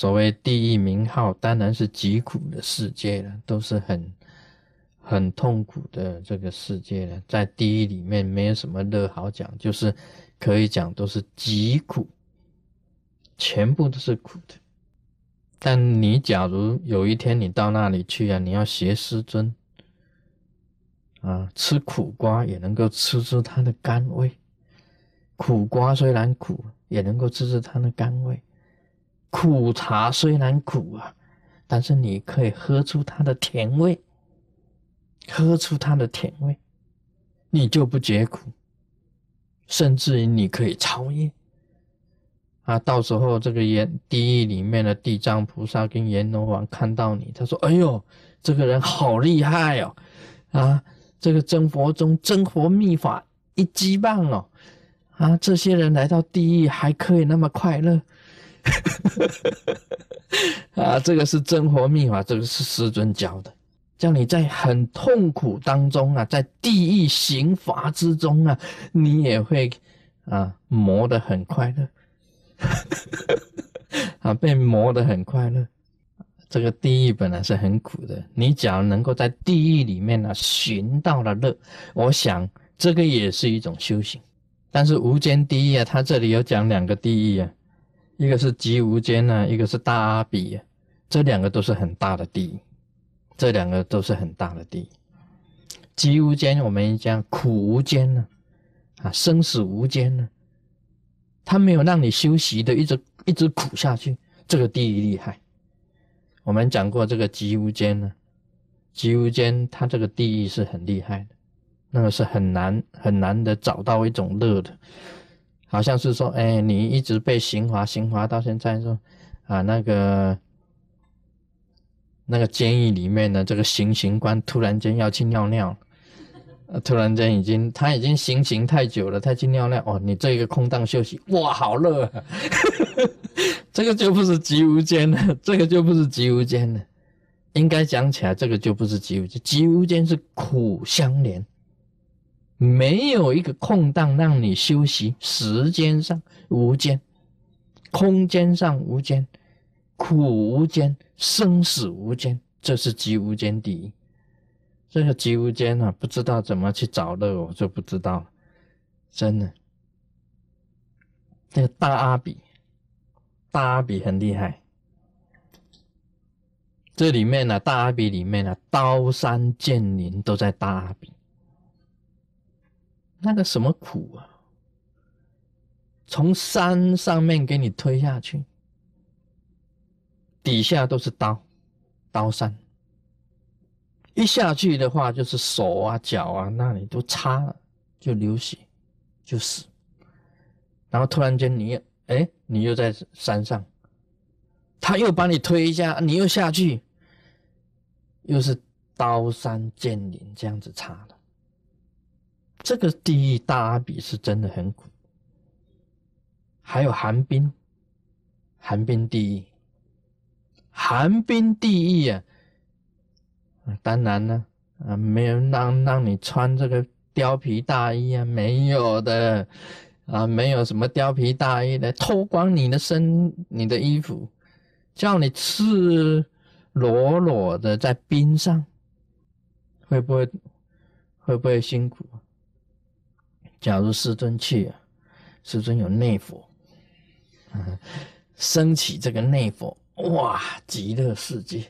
所谓地狱名号，当然是极苦的世界了，都是很很痛苦的这个世界了。在地狱里面没有什么乐好讲，就是可以讲都是极苦，全部都是苦的。但你假如有一天你到那里去啊，你要学师尊啊，吃苦瓜也能够吃出它的甘味。苦瓜虽然苦，也能够吃出它的甘味。苦茶虽然苦啊，但是你可以喝出它的甜味，喝出它的甜味，你就不觉苦，甚至于你可以超越。啊，到时候这个阎地狱里面的地藏菩萨跟阎罗王看到你，他说：“哎呦，这个人好厉害哦！啊，这个真佛宗真佛秘法一击棒哦！”啊！这些人来到地狱还可以那么快乐，啊！这个是真活密法，这个是师尊教的，叫你在很痛苦当中啊，在地狱刑罚之中啊，你也会啊磨得很快乐，啊被磨得很快乐。这个地狱本来是很苦的，你只要能够在地狱里面呢寻到了乐，我想这个也是一种修行。但是无间地狱啊，它这里有讲两个地狱啊，一个是极无间呢，一个是大阿比，这两个都是很大的地，这两个都是很大的地。极无间我们讲苦无间呢，啊，生死无间呢，他没有让你休息的，一直一直苦下去，这个地狱厉害。我们讲过这个极无间呢，极无间它这个地狱是很厉害的。那个是很难很难的找到一种乐的，好像是说，哎，你一直被刑罚刑罚到现在说，啊，那个那个监狱里面的这个行刑官突然间要去尿尿，突然间已经他已经行刑太久了，他去尿尿，哦，你这个空档休息，哇，好热，这个就不是极无间了，这个就不是极无间了，应该讲起来，这个就不是极无间，极无间是苦相连。没有一个空档让你休息，时间上无间，空间上无间，苦无间，生死无间，这是极无间第一。这个极无间啊，不知道怎么去找乐，我就不知道了。真的，那个大阿比，大阿比很厉害。这里面呢，大阿比里面呢，刀山剑林都在大阿比。那个什么苦啊！从山上面给你推下去，底下都是刀，刀山。一下去的话，就是手啊、脚啊那里都插了，就流血，就死。然后突然间你，哎，你又在山上，他又把你推一下，你又下去，又是刀山剑林这样子插的。这个地狱大阿比是真的很苦，还有寒冰，寒冰地狱，寒冰地狱啊！当然呢，啊，没有让让你穿这个貂皮大衣啊，没有的，啊，没有什么貂皮大衣的，脱光你的身，你的衣服，叫你赤裸裸的在冰上，会不会会不会辛苦？假如师尊去，师尊有内火，升起这个内火，哇，极乐世界，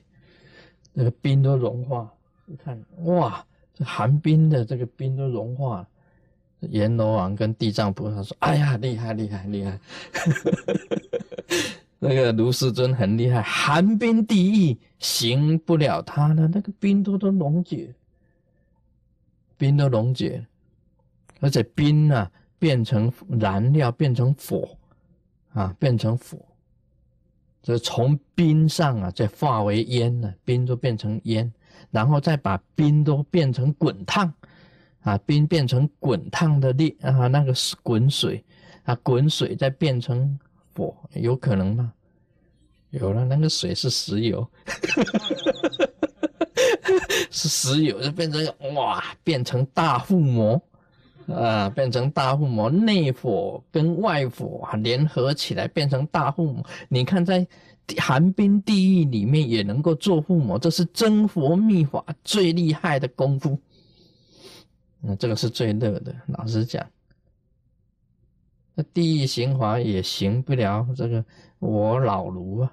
那个冰都融化，你看，哇，这寒冰的这个冰都融化，阎罗王跟地藏菩萨说：“哎呀，厉害厉害厉害！” 那个卢师尊很厉害，寒冰地狱行不了他的，那个冰都都溶解，冰都溶解。而且冰呢，变成燃料，变成火，啊，变成火，就从冰上啊，再化为烟呢，冰都变成烟，然后再把冰都变成滚烫，啊，冰变成滚烫的力啊，那个滚水，啊，滚水再变成火，有可能吗？有了，那个水是石油，是石油，就变成哇，变成大覆魔。啊，变成大护魔，内火跟外火啊联合起来变成大护魔。你看，在寒冰地狱里面也能够做附魔，这是真佛秘法最厉害的功夫。那这个是最热的，老实讲，那地狱行法也行不了这个我老卢啊，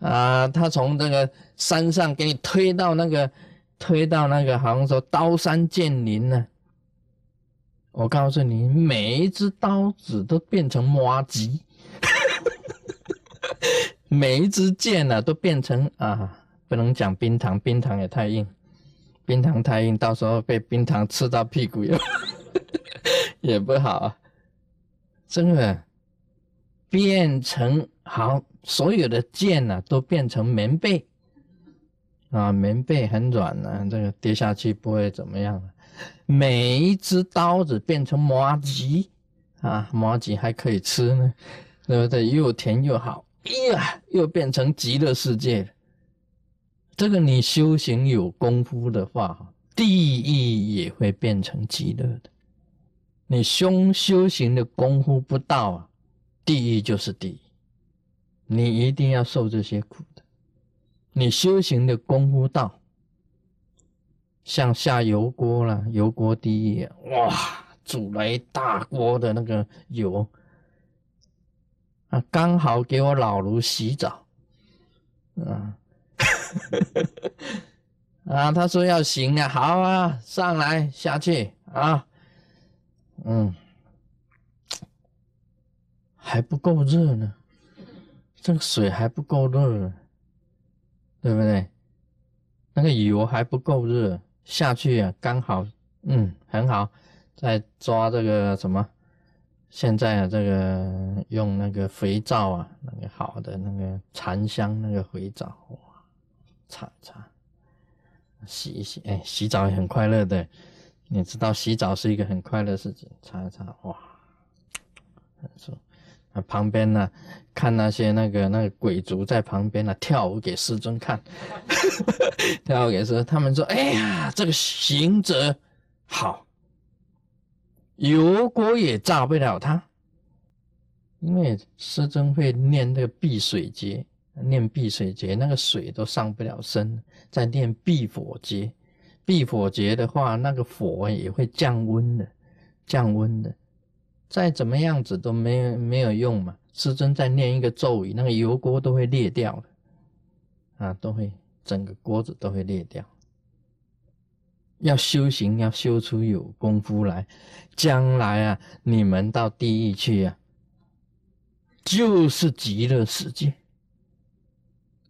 啊，他从这个山上给你推到那个，推到那个，好像说刀山剑林呢。我告诉你，每一只刀子都变成麻吉，每一支剑呢都变成啊，不能讲冰糖，冰糖也太硬，冰糖太硬，到时候被冰糖刺到屁股也 也不好，啊。真的变成好，所有的剑呢都变成棉被。啊，棉被很软呢，这个跌下去不会怎么样。每一只刀子变成麻吉啊，麻吉还可以吃呢，对不对？又甜又好。哎呀，又变成极乐世界。这个你修行有功夫的话，地狱也会变成极乐的。你修修行的功夫不到啊，地狱就是地狱，你一定要受这些苦。你修行的功夫到。像下油锅了，油锅第一，哇，煮了一大锅的那个油，啊，刚好给我老卢洗澡，啊，啊，他说要行啊，好啊，上来下去啊，嗯，还不够热呢，这个水还不够热，对不对？那个油还不够热。下去啊，刚好，嗯，很好。再抓这个什么？现在啊，这个用那个肥皂啊，那个好的那个檀香那个肥皂，哇，擦擦，洗一洗，哎，洗澡也很快乐的。你知道洗澡是一个很快乐的事情，擦一擦，哇，很舒服服。旁边呢，看那些那个那个鬼族在旁边呢跳舞给师尊看，跳舞给师尊，他们说：“哎呀，这个行者好，油锅也炸不了他，因为师尊会念那个避水节，念避水节，那个水都上不了身，在念避火节，避火节的话，那个火也会降温的，降温的。”再怎么样子都没没有用嘛！师尊在念一个咒语，那个油锅都会裂掉的，啊，都会整个锅子都会裂掉。要修行，要修出有功夫来，将来啊，你们到地狱去啊，就是极乐世界，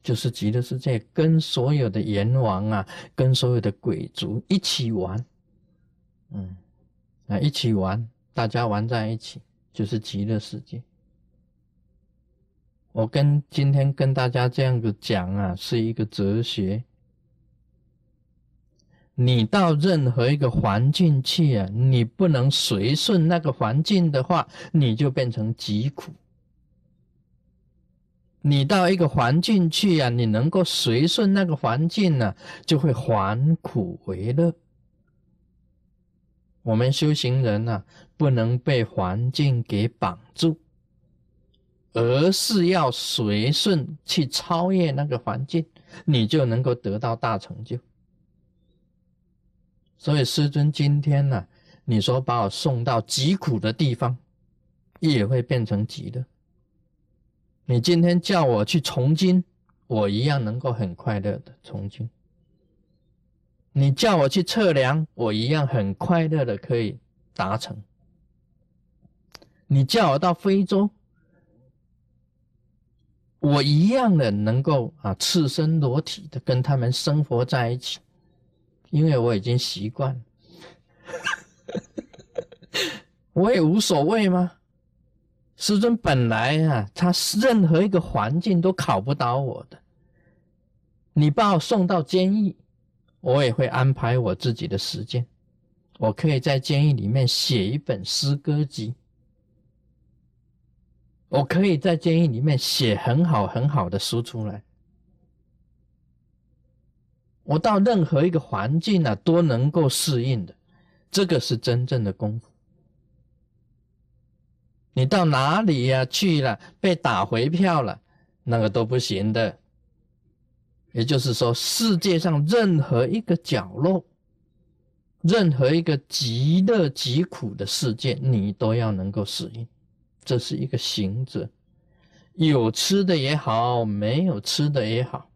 就是极乐世界，跟所有的阎王啊，跟所有的鬼族一起玩，嗯，啊，一起玩。大家玩在一起就是极乐世界。我跟今天跟大家这样子讲啊，是一个哲学。你到任何一个环境去啊，你不能随顺那个环境的话，你就变成疾苦。你到一个环境去啊，你能够随顺那个环境呢，就会还苦为乐。我们修行人呢，不能被环境给绑住，而是要随顺去超越那个环境，你就能够得到大成就。所以师尊今天呢，你说把我送到极苦的地方，也会变成极乐。你今天叫我去从经，我一样能够很快乐的从经。你叫我去测量，我一样很快乐的可以达成。你叫我到非洲，我一样的能够啊赤身裸体的跟他们生活在一起，因为我已经习惯，我也无所谓吗？师尊本来啊，他任何一个环境都考不倒我的，你把我送到监狱。我也会安排我自己的时间，我可以在监狱里面写一本诗歌集，我可以在监狱里面写很好很好的书出来。我到任何一个环境啊，都能够适应的，这个是真正的功夫。你到哪里呀去了？被打回票了，那个都不行的。也就是说，世界上任何一个角落，任何一个极乐极苦的世界，你都要能够适应。这是一个行者，有吃的也好，没有吃的也好，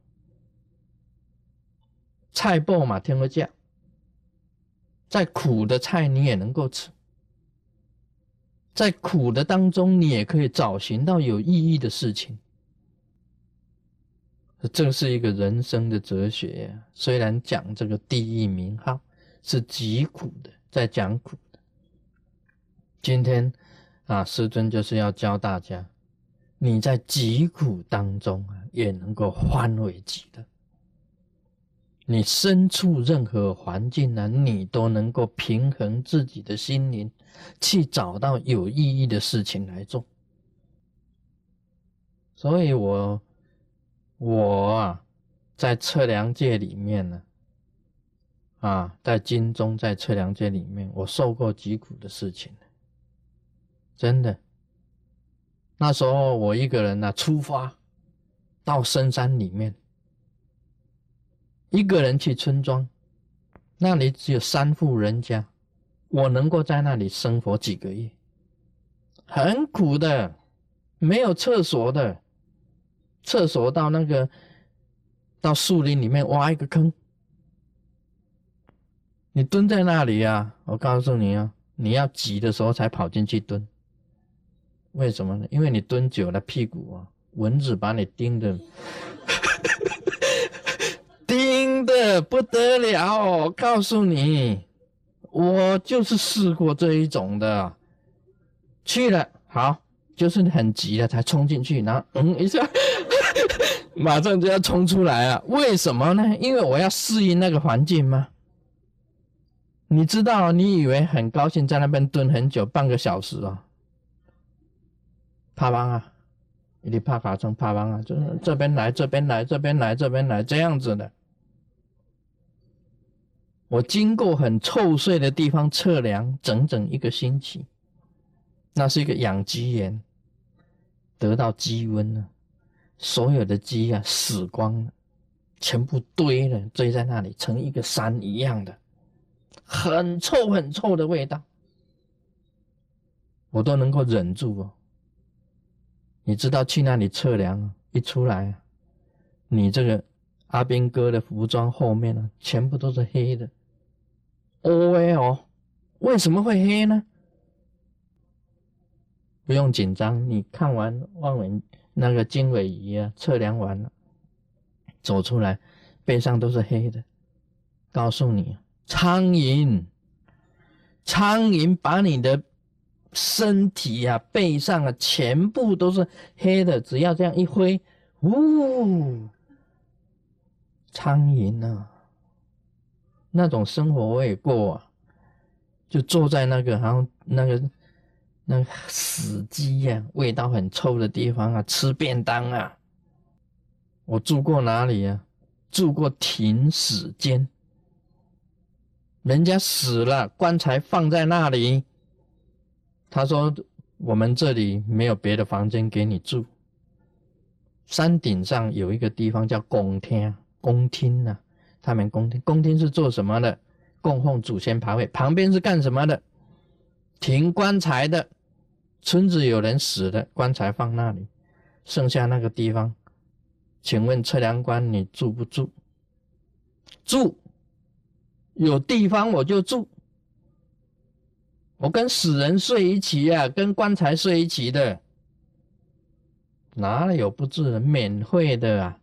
菜爆嘛，天个价，再苦的菜你也能够吃。在苦的当中，你也可以找寻到有意义的事情。这是一个人生的哲学呀。虽然讲这个地狱名号是极苦的，在讲苦的。今天啊，师尊就是要教大家，你在极苦当中啊，也能够欢为极乐。你身处任何环境呢，你都能够平衡自己的心灵，去找到有意义的事情来做。所以，我我啊，在测量界里面呢，啊，在金钟，在测量界里面，我受过极苦的事情，真的。那时候我一个人呢，出发到深山里面。一个人去村庄，那里只有三户人家，我能够在那里生活几个月，很苦的，没有厕所的，厕所到那个到树林里面挖一个坑，你蹲在那里啊，我告诉你啊，你要挤的时候才跑进去蹲，为什么呢？因为你蹲久了屁股啊，蚊子把你叮的。叮的不得了，我告诉你，我就是试过这一种的，去了好，就是很急了才冲进去，然后嗯一下，马上就要冲出来啊？为什么呢？因为我要适应那个环境吗？你知道，你以为很高兴在那边蹲很久，半个小时啊？怕帮啊，你怕卡成怕帮啊，就是这边来，这边来，这边来，这边来，这样子的。我经过很臭碎的地方测量整整一个星期，那是一个养鸡园，得到鸡瘟了，所有的鸡啊死光了，全部堆了堆在那里，成一个山一样的，很臭很臭的味道，我都能够忍住哦。你知道去那里测量，一出来，你这个阿斌哥的服装后面呢，全部都是黑的。哦喂哦，为什么会黑呢？不用紧张，你看完望远那个经纬仪啊，测量完了，走出来，背上都是黑的。告诉你，苍蝇，苍蝇把你的身体啊、背上啊，全部都是黑的。只要这样一挥，呜，苍蝇啊！那种生活我也过啊，就坐在那个然后那个那死鸡呀，味道很臭的地方啊，吃便当啊。我住过哪里呀？住过停尸间，人家死了，棺材放在那里。他说我们这里没有别的房间给你住，山顶上有一个地方叫公厅，公厅呢。他们宫廷，宫廷是做什么的？供奉祖先牌位。旁边是干什么的？停棺材的。村子有人死了，棺材放那里。剩下那个地方，请问测量官，你住不住？住。有地方我就住。我跟死人睡一起呀，跟棺材睡一起的。哪里有不住的？免费的啊！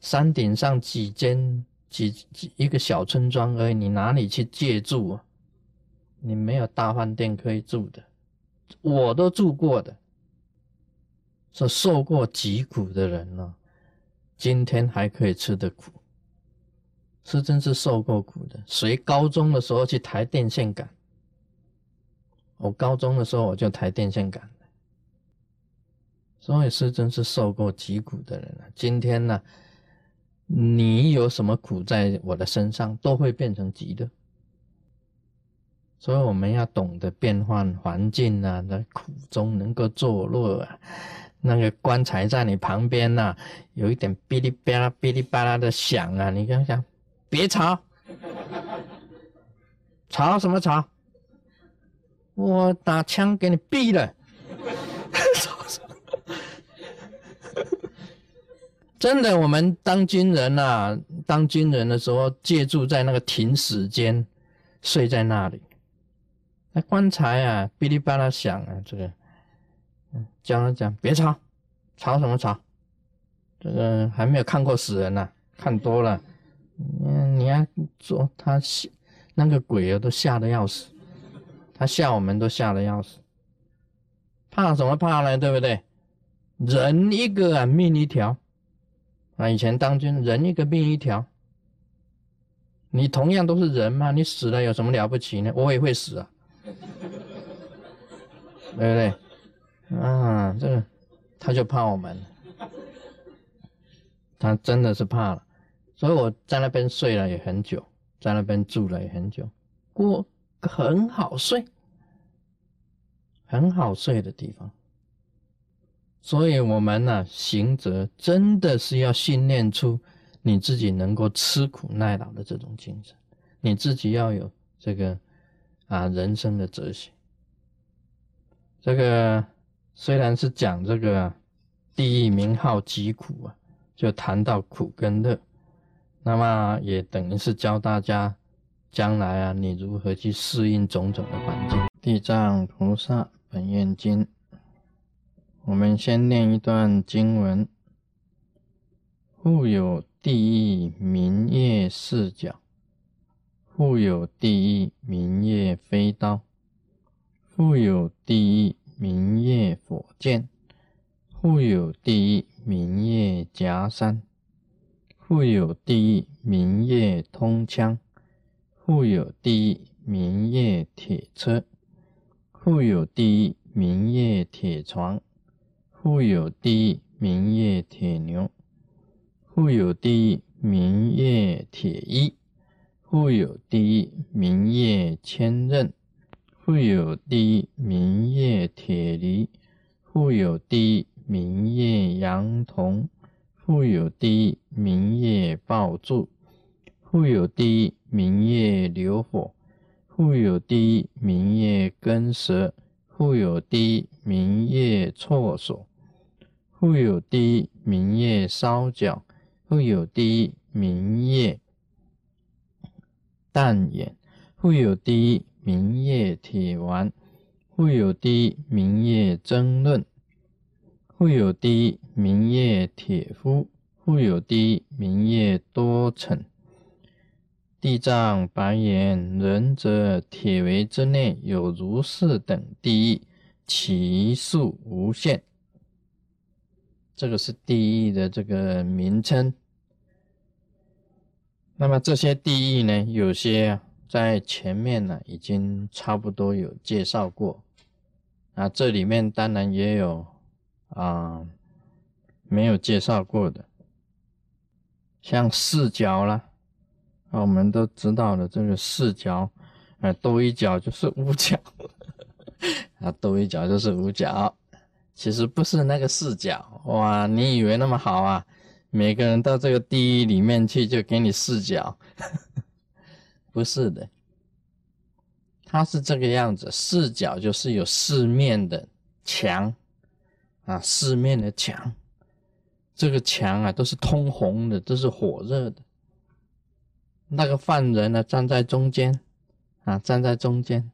山顶上几间。几几一个小村庄而已，你哪里去借住啊？你没有大饭店可以住的，我都住过的，是受过极苦的人了，今天还可以吃的苦，是真是受过苦的。谁高中的时候去抬电线杆？我高中的时候我就抬电线杆所以是真是受过极苦的人了。今天呢？你有什么苦在我的身上，都会变成极的。所以我们要懂得变换环境啊，在苦中能够作乐啊。那个棺材在你旁边呐，有一点哔哩吧啦、哔哩吧啦的响啊，你想想，别吵，吵什么吵？我打枪给你毙了！真的，我们当军人呐，当军人的时候，借住在那个停尸间，睡在那里。那棺材啊，哔哩吧啦响啊，这个。叫他讲别吵，吵什么吵？这个还没有看过死人呢，看多了，嗯，你要做他吓那个鬼啊，都吓得要死，他吓我们都吓得要死，怕什么怕呢？对不对？人一个啊，命一条啊，以前当军人一个命一条，你同样都是人嘛，你死了有什么了不起呢？我也会死啊，对不对？啊，这个他就怕我们，他真的是怕了，所以我在那边睡了也很久，在那边住了也很久，过很好睡，很好睡的地方。所以我们呢，行者真的是要训练出你自己能够吃苦耐劳的这种精神，你自己要有这个啊人生的哲学，这个。虽然是讲这个地狱名号疾苦啊，就谈到苦跟乐，那么也等于是教大家将来啊，你如何去适应种种的环境。地藏菩萨本愿经，我们先念一段经文：复有地狱明月四角，复有第一明月飞刀，复有第一。明月火箭，复有第一明月夹山，复有第一明月通枪，复有第一明月铁车，复有第一明月铁床，复有第一明月铁牛，复有第一明月铁衣，复有地狱明月千仞。复有地狱明月铁犁，复有地狱明月羊童，复有地狱明月爆柱，复有地狱明月流火，复有地狱明月根蛇，复有地狱明月错手，复有地狱明月烧脚，复有地狱明月淡眼，复有地狱。明月铁丸，复有地明夜争论，复有地明夜铁夫，复有地明夜多尘。地藏白言：仁者，铁围之内有如是等地狱，其数无限。这个是地狱的这个名称。那么这些地狱呢？有些。在前面呢，已经差不多有介绍过，啊，这里面当然也有啊没有介绍过的，像四角啦，啊，我们都知道的这个四角，啊，多一角就是五角，啊，多一角就是五角，其实不是那个四角，哇，你以为那么好啊？每个人到这个地狱里面去就给你视角。不是的，它是这个样子，视角就是有四面的墙。啊，四面的墙，这个墙啊都是通红的，都是火热的。那个犯人呢站在中间。啊，站在中间，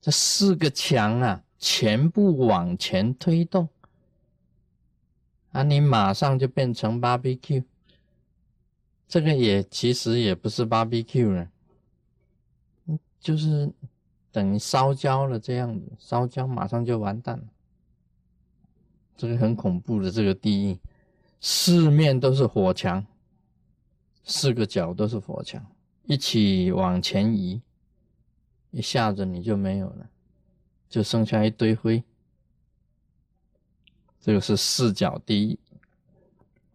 这四个墙啊全部往前推动。啊，你马上就变成 barbecue，这个也其实也不是 barbecue 了。就是等于烧焦了这样子，烧焦马上就完蛋了。这个很恐怖的，这个地狱，四面都是火墙，四个角都是火墙，一起往前移，一下子你就没有了，就剩下一堆灰。这个是四角地狱，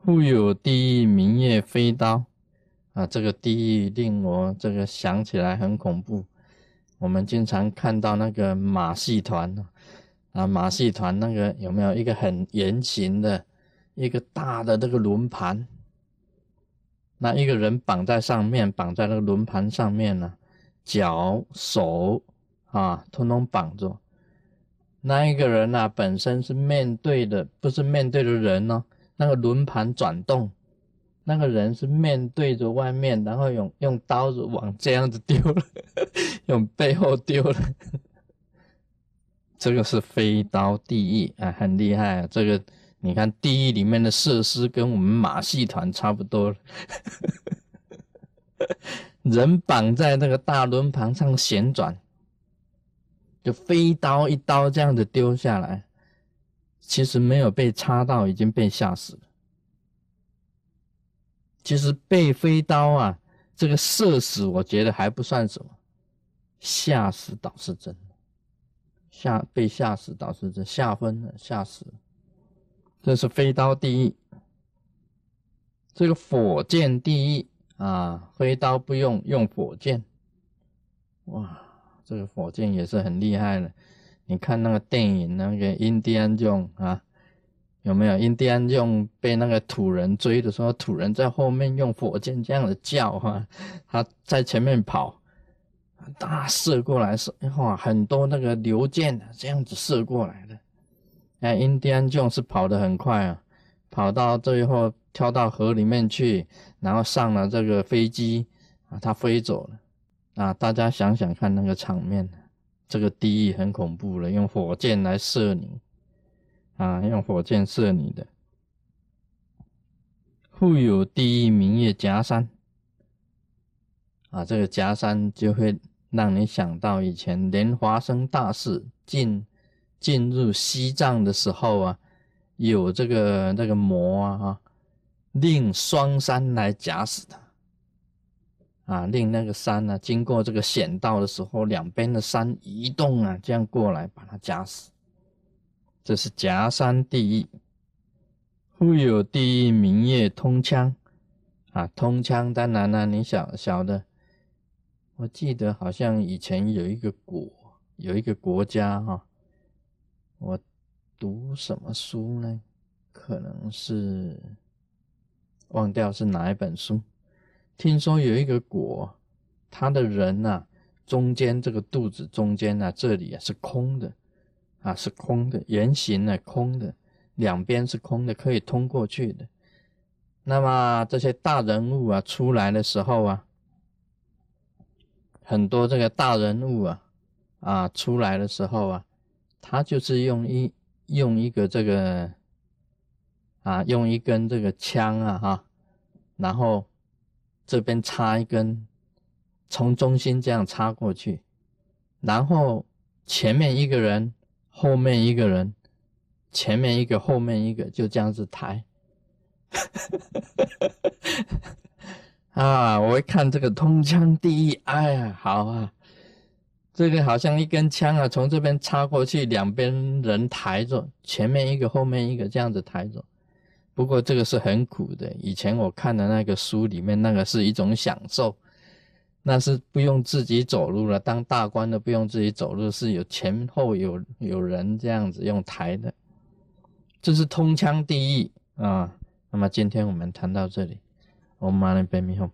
复有地狱明月飞刀啊！这个地狱令我这个想起来很恐怖。我们经常看到那个马戏团啊，马戏团那个有没有一个很圆形的一个大的那个轮盘？那一个人绑在上面，绑在那个轮盘上面呢，脚手啊，通通绑着。那一个人呢，本身是面对的，不是面对的人哦。那个轮盘转动，那个人是面对着外面，然后用用刀子往这样子丢了，用背后丢了。这个是飞刀地狱啊，很厉害啊，这个。你看地狱里面的设施跟我们马戏团差不多，人绑在那个大轮盘上旋转，就飞刀一刀这样子丢下来，其实没有被插到，已经被吓死了。其实被飞刀啊，这个射死我觉得还不算什么，吓死倒是真的，吓被吓死倒是真，吓昏了，吓死。这是飞刀第一，这个火箭第一啊，飞刀不用用火箭，哇，这个火箭也是很厉害的。你看那个电影那个印第安用啊，有没有印第安用被那个土人追的时候，土人在后面用火箭这样的叫哈，他在前面跑，大射过来是哇，很多那个流箭这样子射过来的。那印第安琼是跑得很快啊，跑到最后跳到河里面去，然后上了这个飞机啊，他飞走了啊！大家想想看那个场面，这个地狱很恐怖了，用火箭来射你啊，用火箭射你的。富有第一名曰夹山啊，这个夹山就会让你想到以前莲花生大士进。进入西藏的时候啊，有这个那个魔啊，哈，令双山来夹死他，啊，令那个山呢，经过这个险道的时候，两边的山移动啊，这样过来把它夹死。这是夹山第一，富有第一名业通枪，啊，通枪当然了，你晓晓得，我记得好像以前有一个国，有一个国家哈。我读什么书呢？可能是忘掉是哪一本书。听说有一个果，他的人呐，中间这个肚子中间呢，这里啊是空的，啊是空的，圆形的空的，两边是空的，可以通过去的。那么这些大人物啊出来的时候啊，很多这个大人物啊啊出来的时候啊。他就是用一用一个这个啊，用一根这个枪啊哈，然后这边插一根，从中心这样插过去，然后前面一个人，后面一个人，前面一个，后面一个，就这样子抬。啊，我一看这个通枪第一，哎呀，好啊。这个好像一根枪啊，从这边插过去，两边人抬着，前面一个，后面一个，这样子抬着。不过这个是很苦的。以前我看的那个书里面，那个是一种享受，那是不用自己走路了。当大官的不用自己走路，是有前后有有人这样子用抬的。这是通枪第一啊。那么今天我们谈到这里，我们马上背米后。